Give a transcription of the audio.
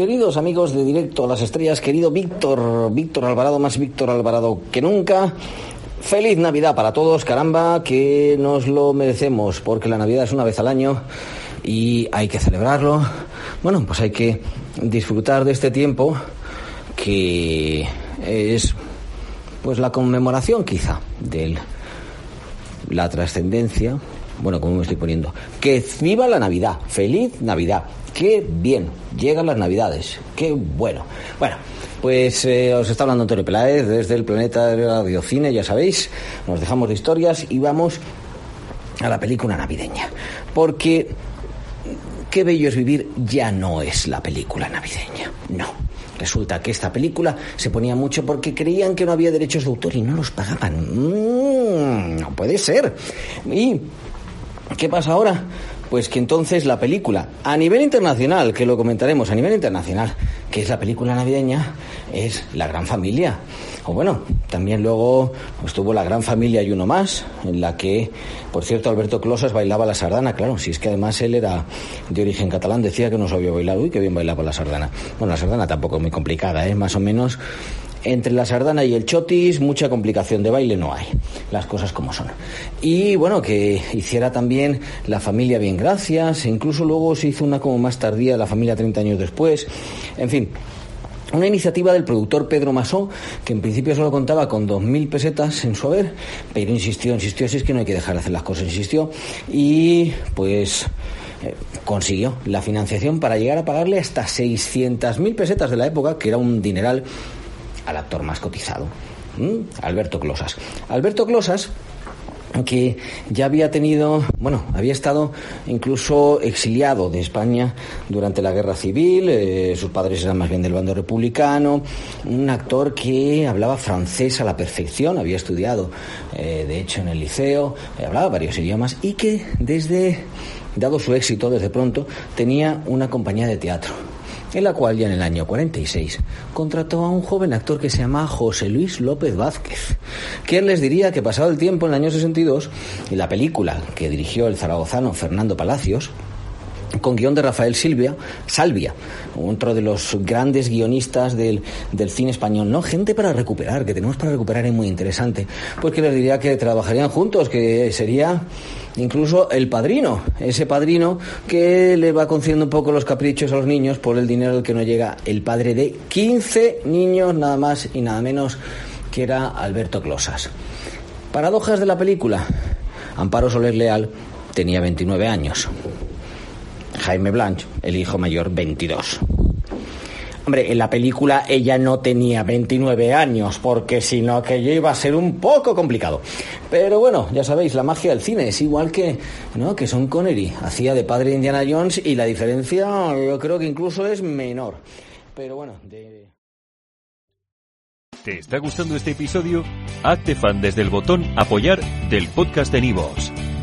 Queridos amigos de Directo a las Estrellas, querido Víctor, Víctor Alvarado, más Víctor Alvarado que nunca. Feliz Navidad para todos, caramba, que nos lo merecemos, porque la Navidad es una vez al año y hay que celebrarlo. Bueno, pues hay que disfrutar de este tiempo que es pues la conmemoración quizá de la trascendencia, bueno, como me estoy poniendo, que viva la Navidad, feliz Navidad, qué bien, llegan las Navidades, qué bueno. Bueno, pues eh, os está hablando Antonio Peláez desde el planeta de Radiocine, ya sabéis, nos dejamos de historias y vamos a la película navideña, porque qué bello es vivir ya no es la película navideña, no. Resulta que esta película se ponía mucho porque creían que no había derechos de autor y no los pagaban. Mm, no puede ser. ¿Y qué pasa ahora? Pues que entonces la película, a nivel internacional, que lo comentaremos, a nivel internacional, que es la película navideña, es La Gran Familia. O bueno, también luego pues, tuvo La Gran Familia y uno más, en la que, por cierto, Alberto Closas bailaba la sardana, claro, si es que además él era de origen catalán, decía que no sabía bailar, uy, que bien bailaba la sardana. Bueno, la sardana tampoco es muy complicada, ¿eh? Más o menos entre la sardana y el chotis mucha complicación de baile no hay, las cosas como son. Y bueno, que hiciera también la familia bien gracias, e incluso luego se hizo una como más tardía, la familia 30 años después, en fin. Una iniciativa del productor Pedro Masó, que en principio solo contaba con 2.000 pesetas en su haber, pero insistió, insistió, así es que no hay que dejar de hacer las cosas, insistió, y pues eh, consiguió la financiación para llegar a pagarle hasta 600.000 pesetas de la época, que era un dineral al actor más cotizado. Alberto Closas. Alberto Closas que ya había tenido, bueno, había estado incluso exiliado de España durante la guerra civil, eh, sus padres eran más bien del bando republicano, un actor que hablaba francés a la perfección, había estudiado, eh, de hecho, en el liceo, eh, hablaba varios idiomas y que desde, dado su éxito desde pronto, tenía una compañía de teatro en la cual ya en el año 46 contrató a un joven actor que se llama José Luis López Vázquez. ¿Quién les diría que pasado el tiempo, en el año 62, y la película que dirigió el zaragozano Fernando Palacios, con guion de Rafael Silvia, Salvia, otro de los grandes guionistas del, del, cine español, ¿no? Gente para recuperar, que tenemos para recuperar es muy interesante. Pues que les diría que trabajarían juntos, que sería incluso el padrino, ese padrino que le va concediendo un poco los caprichos a los niños por el dinero al que no llega el padre de 15 niños, nada más y nada menos, que era Alberto Closas. Paradojas de la película. Amparo Soler Leal tenía 29 años. Jaime Blanch, el hijo mayor, 22. Hombre, en la película ella no tenía 29 años, porque si no aquello iba a ser un poco complicado. Pero bueno, ya sabéis, la magia del cine es igual que, ¿no? que Son Connery. Hacía de padre Indiana Jones y la diferencia yo creo que incluso es menor. Pero bueno, de... ¿Te está gustando este episodio? Hazte fan desde el botón apoyar del podcast de Nivos.